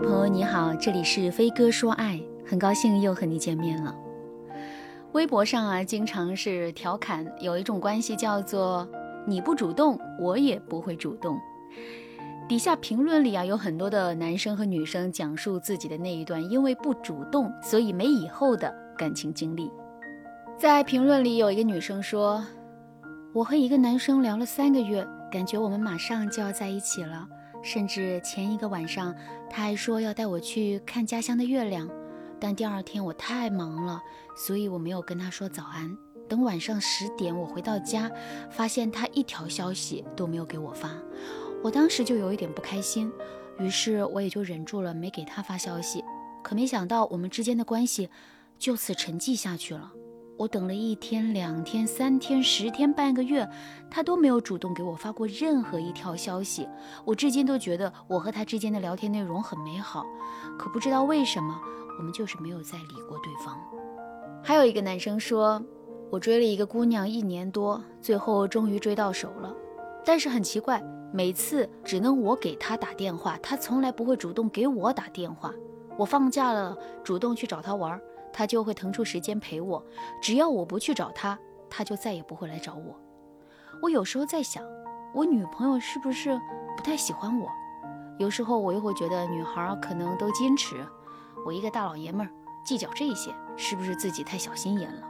朋友你好，这里是飞哥说爱，很高兴又和你见面了。微博上啊，经常是调侃有一种关系叫做你不主动，我也不会主动。底下评论里啊，有很多的男生和女生讲述自己的那一段因为不主动，所以没以后的感情经历。在评论里有一个女生说：“我和一个男生聊了三个月，感觉我们马上就要在一起了。”甚至前一个晚上，他还说要带我去看家乡的月亮，但第二天我太忙了，所以我没有跟他说早安。等晚上十点我回到家，发现他一条消息都没有给我发，我当时就有一点不开心，于是我也就忍住了，没给他发消息。可没想到我们之间的关系就此沉寂下去了。我等了一天、两天、三天、十天、半个月，他都没有主动给我发过任何一条消息。我至今都觉得我和他之间的聊天内容很美好，可不知道为什么，我们就是没有再理过对方。还有一个男生说，我追了一个姑娘一年多，最后终于追到手了，但是很奇怪，每次只能我给他打电话，他从来不会主动给我打电话。我放假了，主动去找他玩。他就会腾出时间陪我，只要我不去找他，他就再也不会来找我。我有时候在想，我女朋友是不是不太喜欢我？有时候我又会觉得女孩可能都矜持，我一个大老爷们儿计较这些，是不是自己太小心眼了？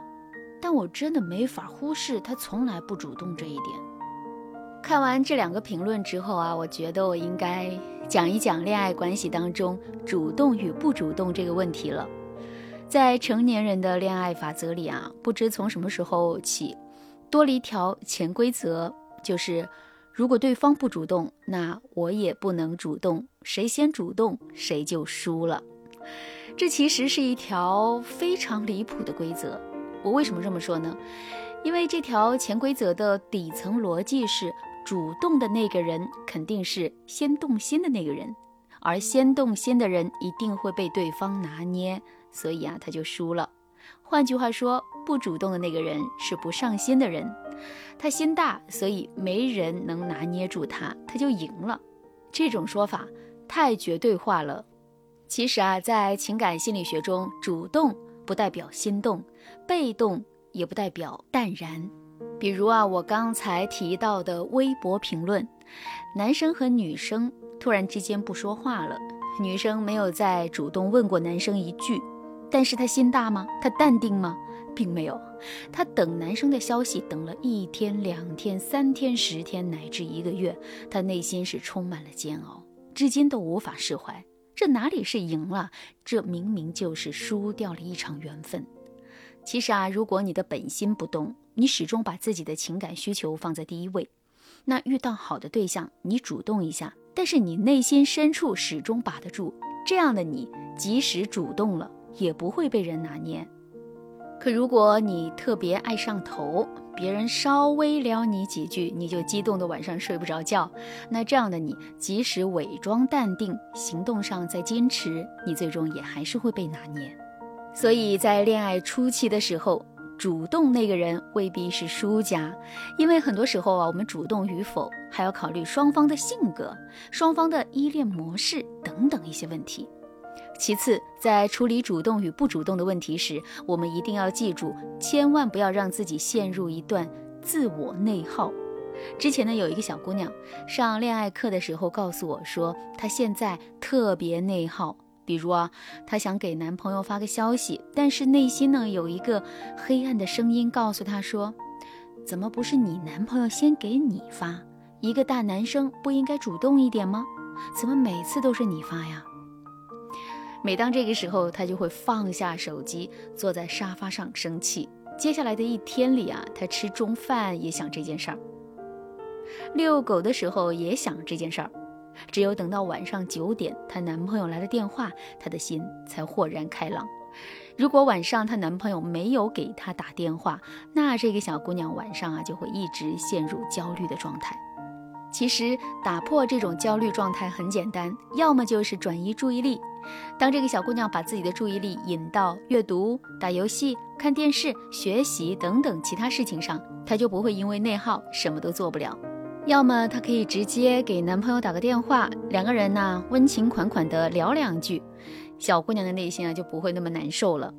但我真的没法忽视他从来不主动这一点。看完这两个评论之后啊，我觉得我应该讲一讲恋爱关系当中主动与不主动这个问题了。在成年人的恋爱法则里啊，不知从什么时候起，多了一条潜规则，就是如果对方不主动，那我也不能主动，谁先主动谁就输了。这其实是一条非常离谱的规则。我为什么这么说呢？因为这条潜规则的底层逻辑是，主动的那个人肯定是先动心的那个人，而先动心的人一定会被对方拿捏。所以啊，他就输了。换句话说，不主动的那个人是不上心的人，他心大，所以没人能拿捏住他，他就赢了。这种说法太绝对化了。其实啊，在情感心理学中，主动不代表心动，被动也不代表淡然。比如啊，我刚才提到的微博评论，男生和女生突然之间不说话了，女生没有再主动问过男生一句。但是他心大吗？他淡定吗？并没有，他等男生的消息等了一天、两天、三天、十天，乃至一个月，他内心是充满了煎熬，至今都无法释怀。这哪里是赢了？这明明就是输掉了一场缘分。其实啊，如果你的本心不动，你始终把自己的情感需求放在第一位，那遇到好的对象，你主动一下，但是你内心深处始终把得住，这样的你，即使主动了。也不会被人拿捏。可如果你特别爱上头，别人稍微撩你几句，你就激动的晚上睡不着觉。那这样的你，即使伪装淡定，行动上再坚持，你最终也还是会被拿捏。所以在恋爱初期的时候，主动那个人未必是输家，因为很多时候啊，我们主动与否还要考虑双方的性格、双方的依恋模式等等一些问题。其次，在处理主动与不主动的问题时，我们一定要记住，千万不要让自己陷入一段自我内耗。之前呢，有一个小姑娘上恋爱课的时候告诉我说，她现在特别内耗。比如啊，她想给男朋友发个消息，但是内心呢有一个黑暗的声音告诉她说：“怎么不是你男朋友先给你发？一个大男生不应该主动一点吗？怎么每次都是你发呀？”每当这个时候，他就会放下手机，坐在沙发上生气。接下来的一天里啊，他吃中饭也想这件事儿，遛狗的时候也想这件事儿。只有等到晚上九点，她男朋友来了电话，她的心才豁然开朗。如果晚上她男朋友没有给她打电话，那这个小姑娘晚上啊就会一直陷入焦虑的状态。其实打破这种焦虑状态很简单，要么就是转移注意力。当这个小姑娘把自己的注意力引到阅读、打游戏、看电视、学习等等其他事情上，她就不会因为内耗什么都做不了。要么她可以直接给男朋友打个电话，两个人呢温情款款的聊两句，小姑娘的内心啊就不会那么难受了。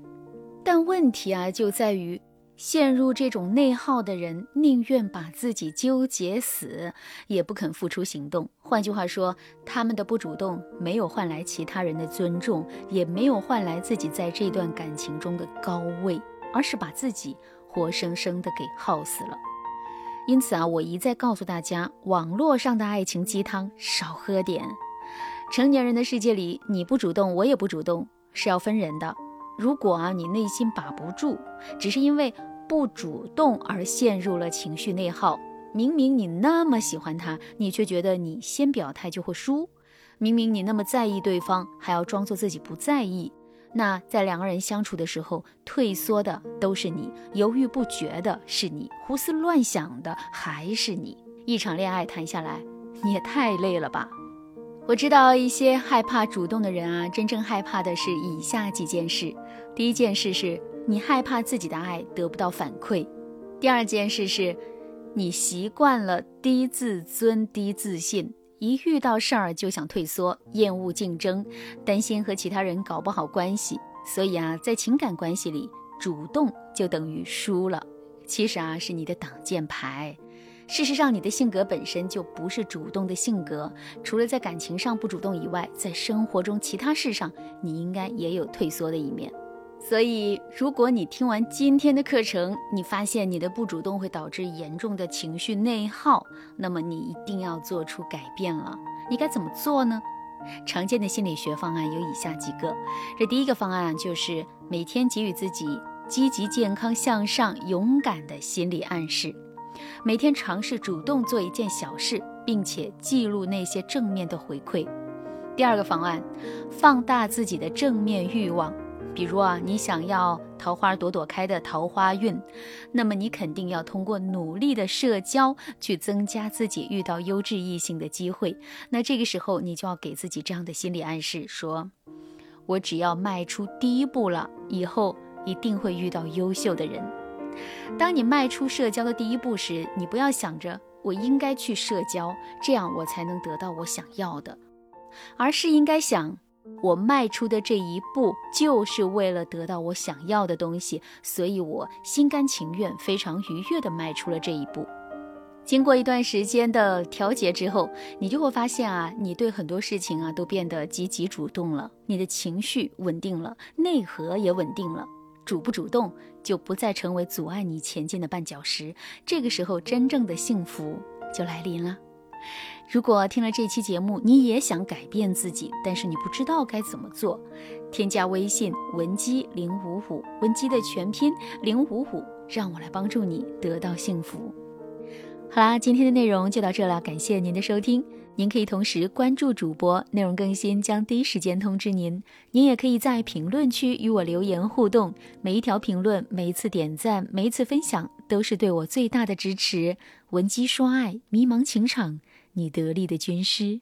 但问题啊就在于。陷入这种内耗的人，宁愿把自己纠结死，也不肯付出行动。换句话说，他们的不主动没有换来其他人的尊重，也没有换来自己在这段感情中的高位，而是把自己活生生的给耗死了。因此啊，我一再告诉大家，网络上的爱情鸡汤少喝点。成年人的世界里，你不主动，我也不主动，是要分人的。如果啊，你内心把不住，只是因为。不主动而陷入了情绪内耗。明明你那么喜欢他，你却觉得你先表态就会输。明明你那么在意对方，还要装作自己不在意。那在两个人相处的时候，退缩的都是你，犹豫不决的是你，胡思乱想的还是你。一场恋爱谈下来，你也太累了吧？我知道一些害怕主动的人啊，真正害怕的是以下几件事。第一件事是。你害怕自己的爱得不到反馈。第二件事是，你习惯了低自尊、低自信，一遇到事儿就想退缩，厌恶竞争，担心和其他人搞不好关系。所以啊，在情感关系里，主动就等于输了。其实啊，是你的挡箭牌。事实上，你的性格本身就不是主动的性格，除了在感情上不主动以外，在生活中其他事上，你应该也有退缩的一面。所以，如果你听完今天的课程，你发现你的不主动会导致严重的情绪内耗，那么你一定要做出改变了。你该怎么做呢？常见的心理学方案有以下几个。这第一个方案就是每天给予自己积极、健康、向上、勇敢的心理暗示，每天尝试主动做一件小事，并且记录那些正面的回馈。第二个方案，放大自己的正面欲望。比如啊，你想要桃花朵朵开的桃花运，那么你肯定要通过努力的社交去增加自己遇到优质异性的机会。那这个时候，你就要给自己这样的心理暗示：说我只要迈出第一步了，以后一定会遇到优秀的人。当你迈出社交的第一步时，你不要想着我应该去社交，这样我才能得到我想要的，而是应该想。我迈出的这一步就是为了得到我想要的东西，所以我心甘情愿、非常愉悦地迈出了这一步。经过一段时间的调节之后，你就会发现啊，你对很多事情啊都变得积极主动了，你的情绪稳定了，内核也稳定了，主不主动就不再成为阻碍你前进的绊脚石。这个时候，真正的幸福就来临了。如果听了这期节目，你也想改变自己，但是你不知道该怎么做，添加微信文姬零五五，文姬的全拼零五五，让我来帮助你得到幸福。好啦，今天的内容就到这了，感谢您的收听。您可以同时关注主播，内容更新将第一时间通知您。您也可以在评论区与我留言互动，每一条评论、每一次点赞、每一次分享，都是对我最大的支持。文姬说爱，迷茫情场。你得力的军师。